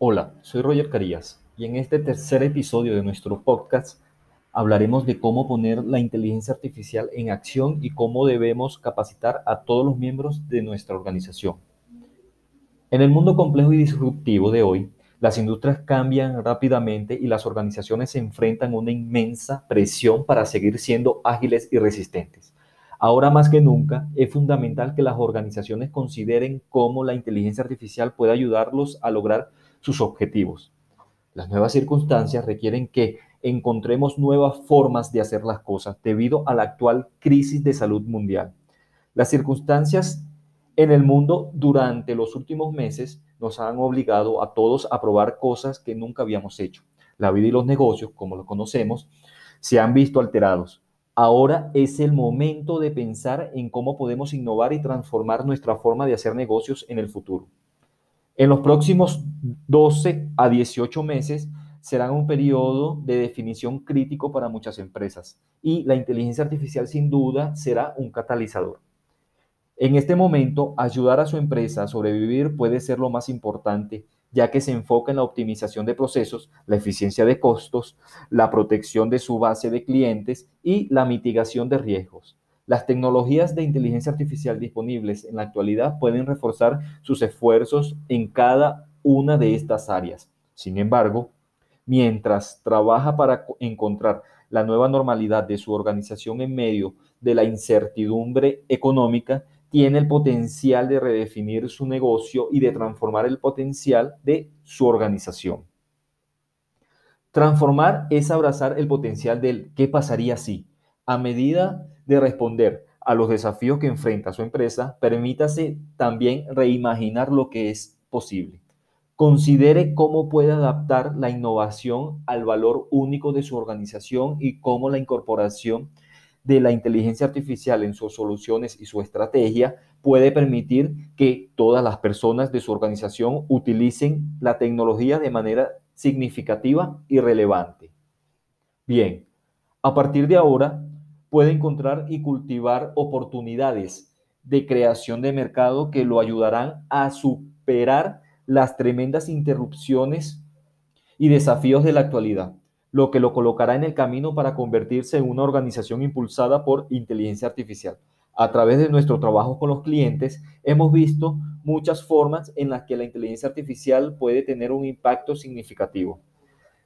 Hola, soy Roger Carías y en este tercer episodio de nuestro podcast hablaremos de cómo poner la inteligencia artificial en acción y cómo debemos capacitar a todos los miembros de nuestra organización. En el mundo complejo y disruptivo de hoy, las industrias cambian rápidamente y las organizaciones se enfrentan a una inmensa presión para seguir siendo ágiles y resistentes. Ahora más que nunca es fundamental que las organizaciones consideren cómo la inteligencia artificial puede ayudarlos a lograr sus objetivos. Las nuevas circunstancias requieren que encontremos nuevas formas de hacer las cosas debido a la actual crisis de salud mundial. Las circunstancias en el mundo durante los últimos meses nos han obligado a todos a probar cosas que nunca habíamos hecho. La vida y los negocios, como los conocemos, se han visto alterados. Ahora es el momento de pensar en cómo podemos innovar y transformar nuestra forma de hacer negocios en el futuro. En los próximos 12 a 18 meses serán un periodo de definición crítico para muchas empresas y la inteligencia artificial sin duda será un catalizador. En este momento, ayudar a su empresa a sobrevivir puede ser lo más importante, ya que se enfoca en la optimización de procesos, la eficiencia de costos, la protección de su base de clientes y la mitigación de riesgos. Las tecnologías de inteligencia artificial disponibles en la actualidad pueden reforzar sus esfuerzos en cada una de estas áreas. Sin embargo, mientras trabaja para encontrar la nueva normalidad de su organización en medio de la incertidumbre económica, tiene el potencial de redefinir su negocio y de transformar el potencial de su organización. Transformar es abrazar el potencial del qué pasaría si, a medida de responder a los desafíos que enfrenta su empresa, permítase también reimaginar lo que es posible. Considere cómo puede adaptar la innovación al valor único de su organización y cómo la incorporación de la inteligencia artificial en sus soluciones y su estrategia puede permitir que todas las personas de su organización utilicen la tecnología de manera significativa y relevante. Bien, a partir de ahora, puede encontrar y cultivar oportunidades de creación de mercado que lo ayudarán a superar las tremendas interrupciones y desafíos de la actualidad, lo que lo colocará en el camino para convertirse en una organización impulsada por inteligencia artificial. A través de nuestro trabajo con los clientes, hemos visto muchas formas en las que la inteligencia artificial puede tener un impacto significativo.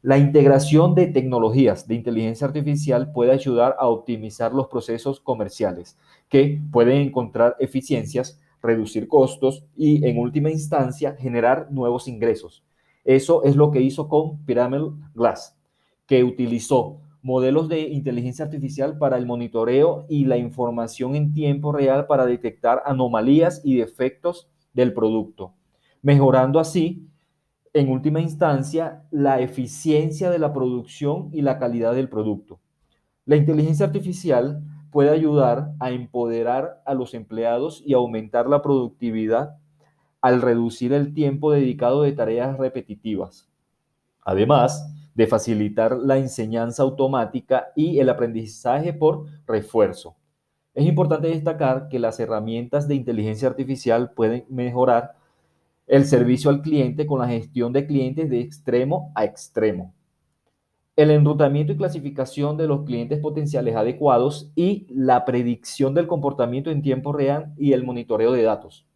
La integración de tecnologías de inteligencia artificial puede ayudar a optimizar los procesos comerciales, que pueden encontrar eficiencias, reducir costos y, en última instancia, generar nuevos ingresos. Eso es lo que hizo con Pyramid Glass, que utilizó modelos de inteligencia artificial para el monitoreo y la información en tiempo real para detectar anomalías y defectos del producto, mejorando así en última instancia, la eficiencia de la producción y la calidad del producto. La inteligencia artificial puede ayudar a empoderar a los empleados y aumentar la productividad al reducir el tiempo dedicado de tareas repetitivas. Además de facilitar la enseñanza automática y el aprendizaje por refuerzo. Es importante destacar que las herramientas de inteligencia artificial pueden mejorar el servicio al cliente con la gestión de clientes de extremo a extremo, el enrutamiento y clasificación de los clientes potenciales adecuados y la predicción del comportamiento en tiempo real y el monitoreo de datos.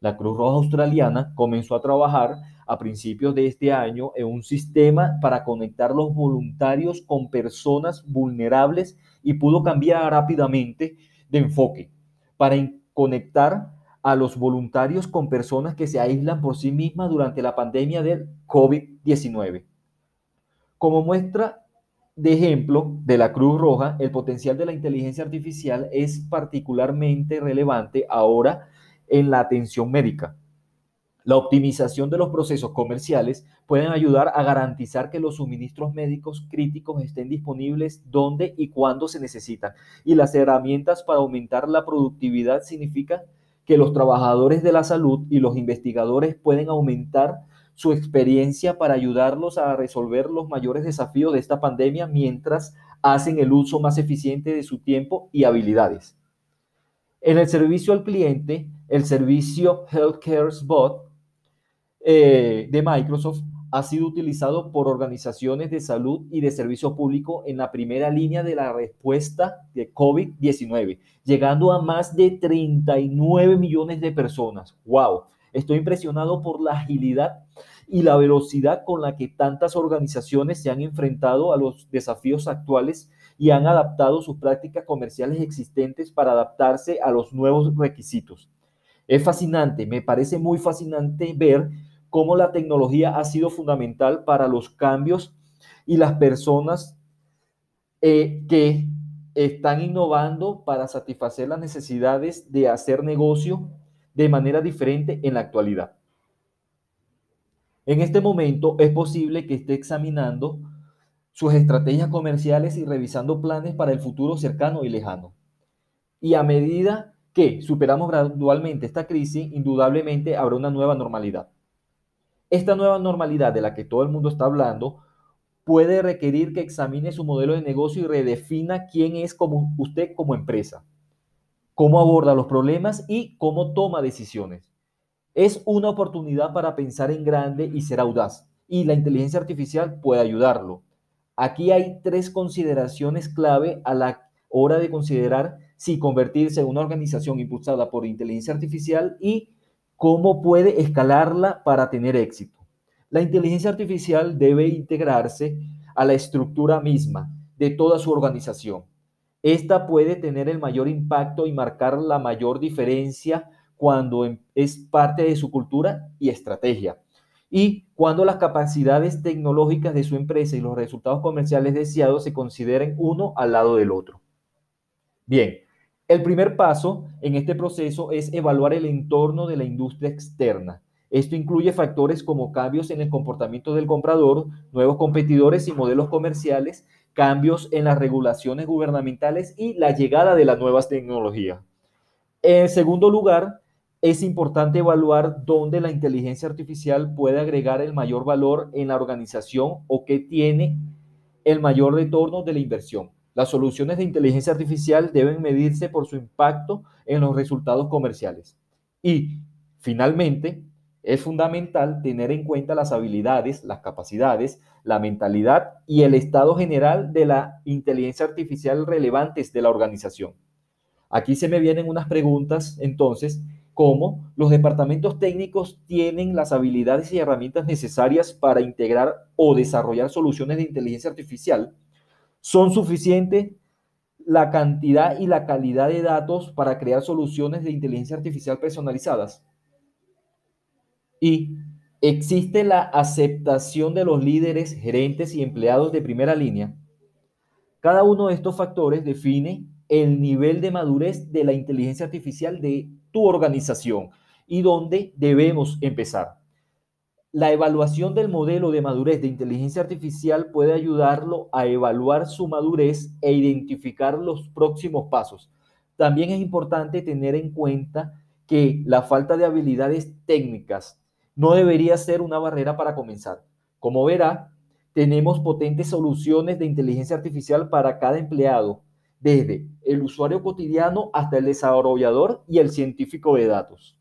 La Cruz Roja Australiana comenzó a trabajar a principios de este año en un sistema para conectar los voluntarios con personas vulnerables y pudo cambiar rápidamente de enfoque para conectar a los voluntarios con personas que se aíslan por sí mismas durante la pandemia del COVID-19. Como muestra de ejemplo de la Cruz Roja, el potencial de la inteligencia artificial es particularmente relevante ahora en la atención médica. La optimización de los procesos comerciales pueden ayudar a garantizar que los suministros médicos críticos estén disponibles donde y cuando se necesitan. Y las herramientas para aumentar la productividad significan que los trabajadores de la salud y los investigadores pueden aumentar su experiencia para ayudarlos a resolver los mayores desafíos de esta pandemia mientras hacen el uso más eficiente de su tiempo y habilidades. En el servicio al cliente, el servicio Healthcare Bot eh, de Microsoft ha sido utilizado por organizaciones de salud y de servicio público en la primera línea de la respuesta de COVID-19, llegando a más de 39 millones de personas. ¡Wow! Estoy impresionado por la agilidad y la velocidad con la que tantas organizaciones se han enfrentado a los desafíos actuales y han adaptado sus prácticas comerciales existentes para adaptarse a los nuevos requisitos. Es fascinante, me parece muy fascinante ver cómo la tecnología ha sido fundamental para los cambios y las personas eh, que están innovando para satisfacer las necesidades de hacer negocio de manera diferente en la actualidad. En este momento es posible que esté examinando sus estrategias comerciales y revisando planes para el futuro cercano y lejano. Y a medida que superamos gradualmente esta crisis, indudablemente habrá una nueva normalidad. Esta nueva normalidad de la que todo el mundo está hablando puede requerir que examine su modelo de negocio y redefina quién es como usted como empresa, cómo aborda los problemas y cómo toma decisiones. Es una oportunidad para pensar en grande y ser audaz, y la inteligencia artificial puede ayudarlo. Aquí hay tres consideraciones clave a la hora de considerar si convertirse en una organización impulsada por inteligencia artificial y cómo puede escalarla para tener éxito. La inteligencia artificial debe integrarse a la estructura misma de toda su organización. Esta puede tener el mayor impacto y marcar la mayor diferencia cuando em, es parte de su cultura y estrategia. Y cuando las capacidades tecnológicas de su empresa y los resultados comerciales deseados se consideren uno al lado del otro. Bien, el primer paso en este proceso es evaluar el entorno de la industria externa. Esto incluye factores como cambios en el comportamiento del comprador, nuevos competidores y modelos comerciales, cambios en las regulaciones gubernamentales y la llegada de las nuevas tecnologías. En segundo lugar, es importante evaluar dónde la inteligencia artificial puede agregar el mayor valor en la organización o qué tiene el mayor retorno de la inversión. Las soluciones de inteligencia artificial deben medirse por su impacto en los resultados comerciales. Y, finalmente, es fundamental tener en cuenta las habilidades, las capacidades, la mentalidad y el estado general de la inteligencia artificial relevantes de la organización. Aquí se me vienen unas preguntas, entonces, como los departamentos técnicos tienen las habilidades y herramientas necesarias para integrar o desarrollar soluciones de inteligencia artificial ¿Son suficientes la cantidad y la calidad de datos para crear soluciones de inteligencia artificial personalizadas? Y existe la aceptación de los líderes, gerentes y empleados de primera línea. Cada uno de estos factores define el nivel de madurez de la inteligencia artificial de tu organización y dónde debemos empezar. La evaluación del modelo de madurez de inteligencia artificial puede ayudarlo a evaluar su madurez e identificar los próximos pasos. También es importante tener en cuenta que la falta de habilidades técnicas no debería ser una barrera para comenzar. Como verá, tenemos potentes soluciones de inteligencia artificial para cada empleado, desde el usuario cotidiano hasta el desarrollador y el científico de datos.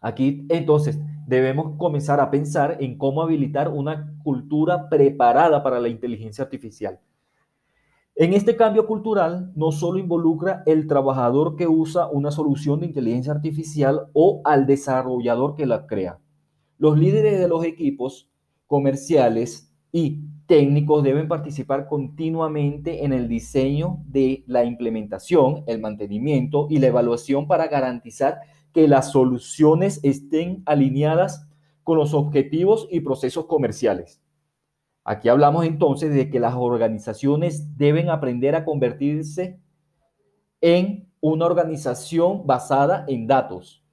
Aquí entonces debemos comenzar a pensar en cómo habilitar una cultura preparada para la inteligencia artificial. En este cambio cultural no solo involucra el trabajador que usa una solución de inteligencia artificial o al desarrollador que la crea. Los líderes de los equipos comerciales y técnicos deben participar continuamente en el diseño de la implementación, el mantenimiento y la evaluación para garantizar que las soluciones estén alineadas con los objetivos y procesos comerciales. Aquí hablamos entonces de que las organizaciones deben aprender a convertirse en una organización basada en datos,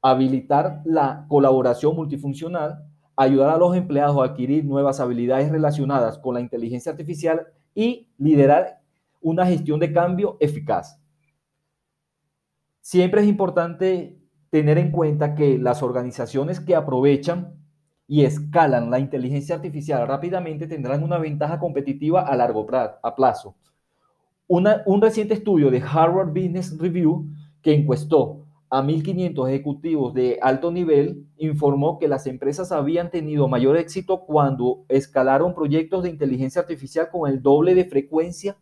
habilitar la colaboración multifuncional, ayudar a los empleados a adquirir nuevas habilidades relacionadas con la inteligencia artificial y liderar una gestión de cambio eficaz. Siempre es importante tener en cuenta que las organizaciones que aprovechan y escalan la inteligencia artificial rápidamente tendrán una ventaja competitiva a largo plazo. un reciente estudio de Harvard Business Review que encuestó a 1.500 ejecutivos de alto nivel, informó que las empresas habían tenido mayor éxito cuando escalaron proyectos de inteligencia artificial con el doble de frecuencia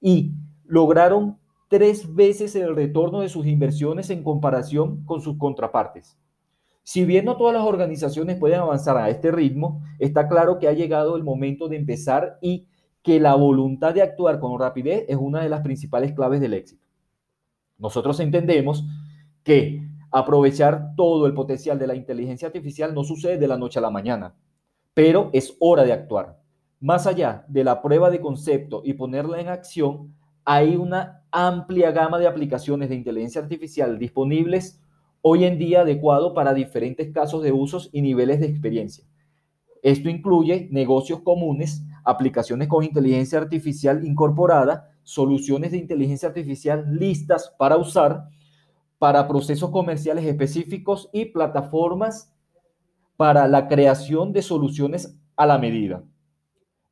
y lograron tres veces el retorno de sus inversiones en comparación con sus contrapartes. Si bien no todas las organizaciones pueden avanzar a este ritmo, está claro que ha llegado el momento de empezar y que la voluntad de actuar con rapidez es una de las principales claves del éxito. Nosotros entendemos que aprovechar todo el potencial de la inteligencia artificial no sucede de la noche a la mañana, pero es hora de actuar. Más allá de la prueba de concepto y ponerla en acción, hay una amplia gama de aplicaciones de inteligencia artificial disponibles hoy en día adecuado para diferentes casos de usos y niveles de experiencia. Esto incluye negocios comunes, aplicaciones con inteligencia artificial incorporada, soluciones de inteligencia artificial listas para usar, para procesos comerciales específicos y plataformas para la creación de soluciones a la medida.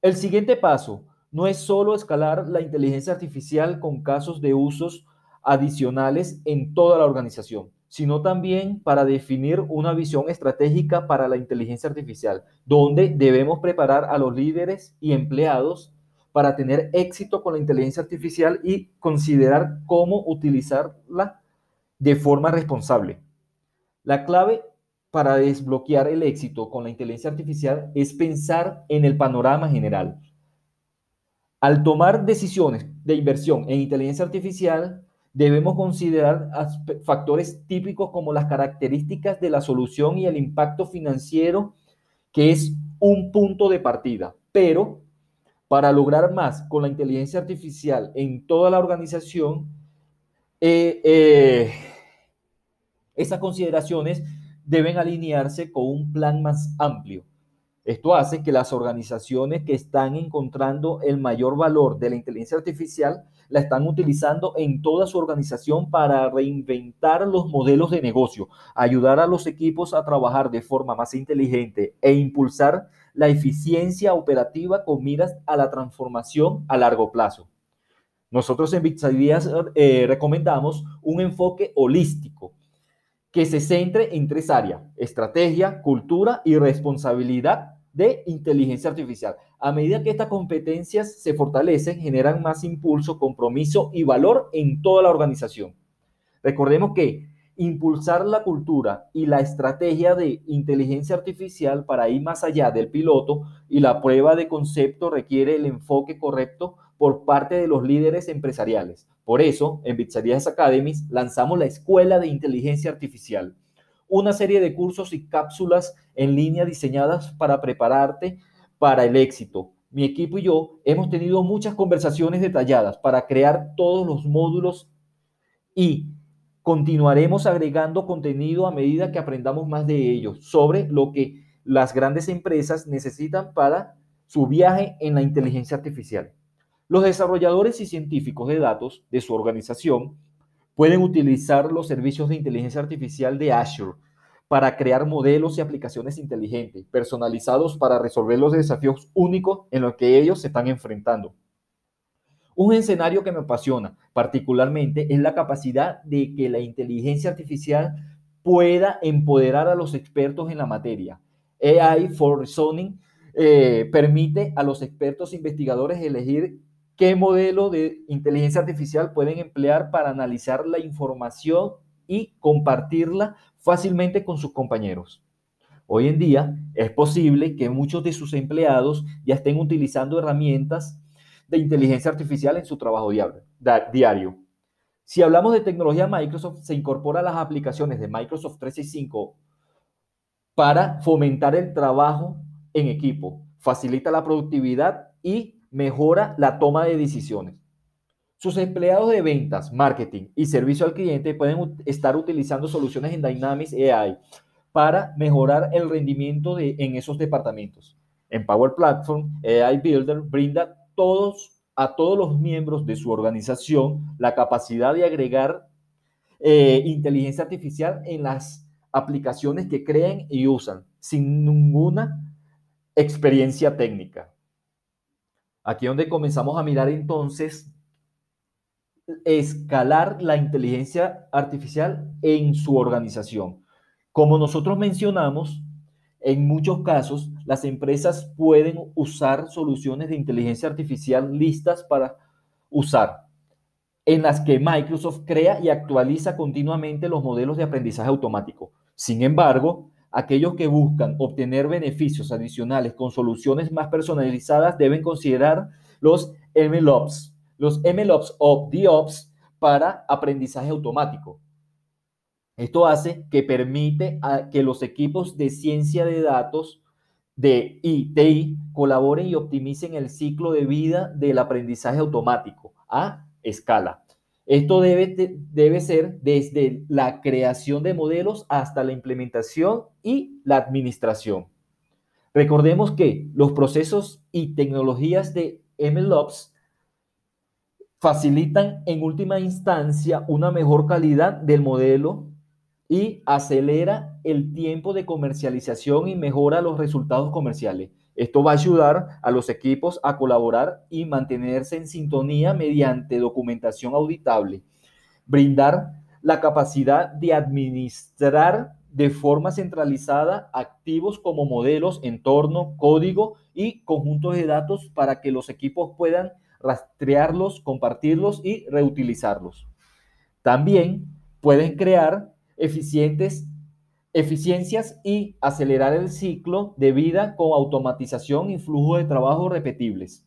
El siguiente paso no es solo escalar la inteligencia artificial con casos de usos adicionales en toda la organización, sino también para definir una visión estratégica para la inteligencia artificial, donde debemos preparar a los líderes y empleados para tener éxito con la inteligencia artificial y considerar cómo utilizarla de forma responsable. La clave para desbloquear el éxito con la inteligencia artificial es pensar en el panorama general, al tomar decisiones de inversión en inteligencia artificial, debemos considerar factores típicos como las características de la solución y el impacto financiero, que es un punto de partida. Pero para lograr más con la inteligencia artificial en toda la organización, eh, eh, esas consideraciones deben alinearse con un plan más amplio esto hace que las organizaciones que están encontrando el mayor valor de la inteligencia artificial la están utilizando en toda su organización para reinventar los modelos de negocio, ayudar a los equipos a trabajar de forma más inteligente e impulsar la eficiencia operativa con miras a la transformación a largo plazo. Nosotros en Bitsadias eh, recomendamos un enfoque holístico que se centre en tres áreas, estrategia, cultura y responsabilidad de inteligencia artificial. A medida que estas competencias se fortalecen, generan más impulso, compromiso y valor en toda la organización. Recordemos que impulsar la cultura y la estrategia de inteligencia artificial para ir más allá del piloto y la prueba de concepto requiere el enfoque correcto por parte de los líderes empresariales. Por eso, en Pizzerías Academies lanzamos la Escuela de Inteligencia Artificial, una serie de cursos y cápsulas en línea diseñadas para prepararte para el éxito. Mi equipo y yo hemos tenido muchas conversaciones detalladas para crear todos los módulos y continuaremos agregando contenido a medida que aprendamos más de ellos sobre lo que las grandes empresas necesitan para su viaje en la inteligencia artificial. Los desarrolladores y científicos de datos de su organización pueden utilizar los servicios de inteligencia artificial de Azure para crear modelos y aplicaciones inteligentes, personalizados para resolver los desafíos únicos en los que ellos se están enfrentando. Un escenario que me apasiona particularmente es la capacidad de que la inteligencia artificial pueda empoderar a los expertos en la materia. AI for Reasoning eh, permite a los expertos investigadores elegir qué modelo de inteligencia artificial pueden emplear para analizar la información y compartirla fácilmente con sus compañeros. Hoy en día es posible que muchos de sus empleados ya estén utilizando herramientas de inteligencia artificial en su trabajo diario. Si hablamos de tecnología Microsoft, se incorporan las aplicaciones de Microsoft 365 para fomentar el trabajo en equipo, facilita la productividad y mejora la toma de decisiones. Sus empleados de ventas, marketing y servicio al cliente pueden estar utilizando soluciones en Dynamics AI para mejorar el rendimiento de, en esos departamentos. En Power Platform, AI Builder brinda todos, a todos los miembros de su organización la capacidad de agregar eh, inteligencia artificial en las aplicaciones que creen y usan sin ninguna experiencia técnica. Aquí donde comenzamos a mirar entonces escalar la inteligencia artificial en su organización. Como nosotros mencionamos, en muchos casos las empresas pueden usar soluciones de inteligencia artificial listas para usar, en las que Microsoft crea y actualiza continuamente los modelos de aprendizaje automático. Sin embargo, aquellos que buscan obtener beneficios adicionales con soluciones más personalizadas deben considerar los MLOps, los MLOps o DOps para aprendizaje automático. Esto hace que permite que los equipos de ciencia de datos de ITI colaboren y optimicen el ciclo de vida del aprendizaje automático a escala. Esto debe, debe ser desde la creación de modelos hasta la implementación y la administración. Recordemos que los procesos y tecnologías de MLOps facilitan en última instancia una mejor calidad del modelo y acelera el tiempo de comercialización y mejora los resultados comerciales. Esto va a ayudar a los equipos a colaborar y mantenerse en sintonía mediante documentación auditable, brindar la capacidad de administrar de forma centralizada activos como modelos, entorno, código y conjuntos de datos para que los equipos puedan rastrearlos, compartirlos y reutilizarlos. También pueden crear eficientes eficiencias y acelerar el ciclo de vida con automatización y flujo de trabajo repetibles,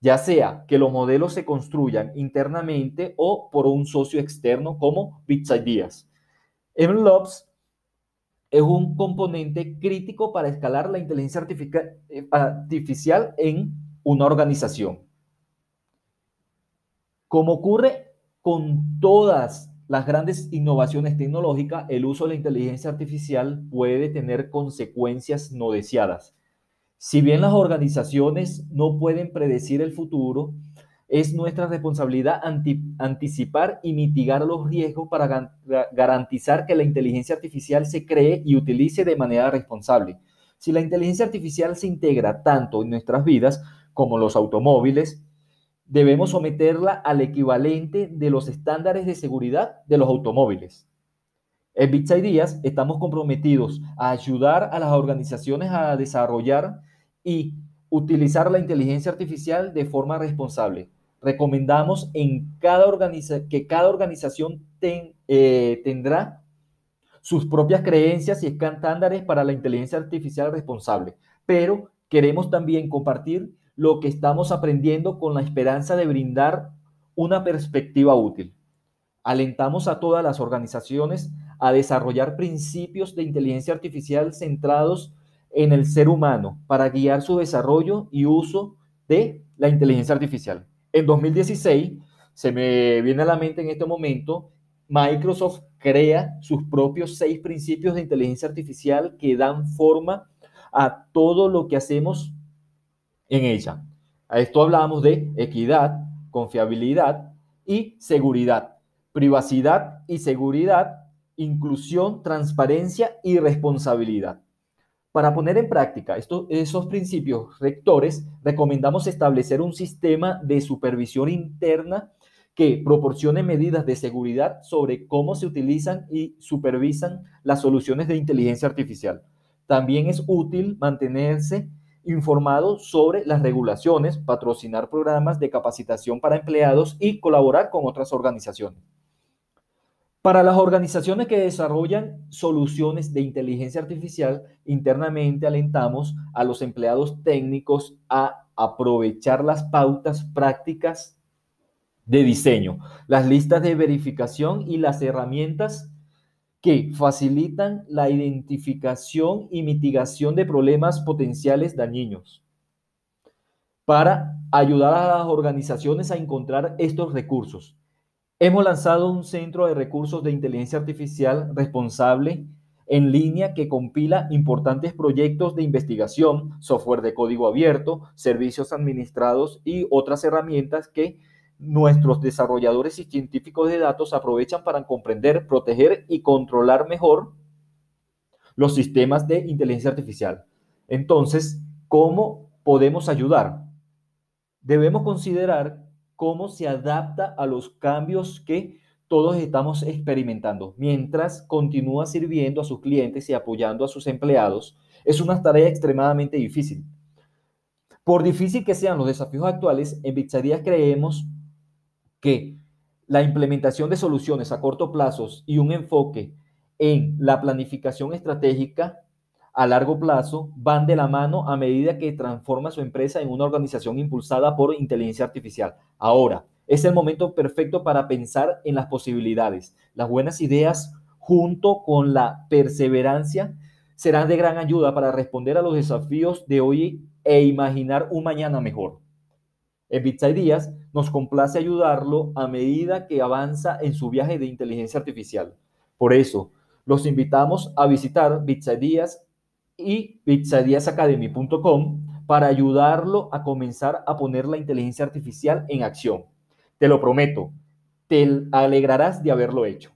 ya sea que los modelos se construyan internamente o por un socio externo como Bits Ideas. MLOps es un componente crítico para escalar la inteligencia eh, artificial en una organización. Como ocurre con todas las grandes innovaciones tecnológicas, el uso de la inteligencia artificial puede tener consecuencias no deseadas. Si bien las organizaciones no pueden predecir el futuro, es nuestra responsabilidad anticipar y mitigar los riesgos para garantizar que la inteligencia artificial se cree y utilice de manera responsable. Si la inteligencia artificial se integra tanto en nuestras vidas como los automóviles, debemos someterla al equivalente de los estándares de seguridad de los automóviles. En Bits Ideas estamos comprometidos a ayudar a las organizaciones a desarrollar y utilizar la inteligencia artificial de forma responsable. Recomendamos en cada que cada organización eh, tendrá sus propias creencias y estándares para la inteligencia artificial responsable, pero queremos también compartir lo que estamos aprendiendo con la esperanza de brindar una perspectiva útil. Alentamos a todas las organizaciones a desarrollar principios de inteligencia artificial centrados en el ser humano para guiar su desarrollo y uso de la inteligencia artificial. En 2016, se me viene a la mente en este momento, Microsoft crea sus propios seis principios de inteligencia artificial que dan forma a todo lo que hacemos en ella. A esto hablamos de equidad, confiabilidad y seguridad, privacidad y seguridad, inclusión, transparencia y responsabilidad. Para poner en práctica estos, esos principios rectores, recomendamos establecer un sistema de supervisión interna que proporcione medidas de seguridad sobre cómo se utilizan y supervisan las soluciones de inteligencia artificial. También es útil mantenerse informado sobre las regulaciones, patrocinar programas de capacitación para empleados y colaborar con otras organizaciones. Para las organizaciones que desarrollan soluciones de inteligencia artificial, internamente alentamos a los empleados técnicos a aprovechar las pautas prácticas de diseño, las listas de verificación y las herramientas que facilitan la identificación y mitigación de problemas potenciales dañinos para ayudar a las organizaciones a encontrar estos recursos. Hemos lanzado un centro de recursos de inteligencia artificial responsable en línea que compila importantes proyectos de investigación, software de código abierto, servicios administrados y otras herramientas que nuestros desarrolladores y científicos de datos aprovechan para comprender, proteger y controlar mejor los sistemas de inteligencia artificial. Entonces, ¿cómo podemos ayudar? Debemos considerar cómo se adapta a los cambios que todos estamos experimentando, mientras continúa sirviendo a sus clientes y apoyando a sus empleados. Es una tarea extremadamente difícil. Por difícil que sean los desafíos actuales, en Pizzerías creemos que la implementación de soluciones a corto plazo y un enfoque en la planificación estratégica a largo plazo van de la mano a medida que transforma su empresa en una organización impulsada por inteligencia artificial. Ahora, es el momento perfecto para pensar en las posibilidades. Las buenas ideas junto con la perseverancia serán de gran ayuda para responder a los desafíos de hoy e imaginar un mañana mejor. En Bits Ideas nos complace ayudarlo a medida que avanza en su viaje de inteligencia artificial. Por eso, los invitamos a visitar Bits Ideas y bitsideasacademy.com para ayudarlo a comenzar a poner la inteligencia artificial en acción. Te lo prometo, te alegrarás de haberlo hecho.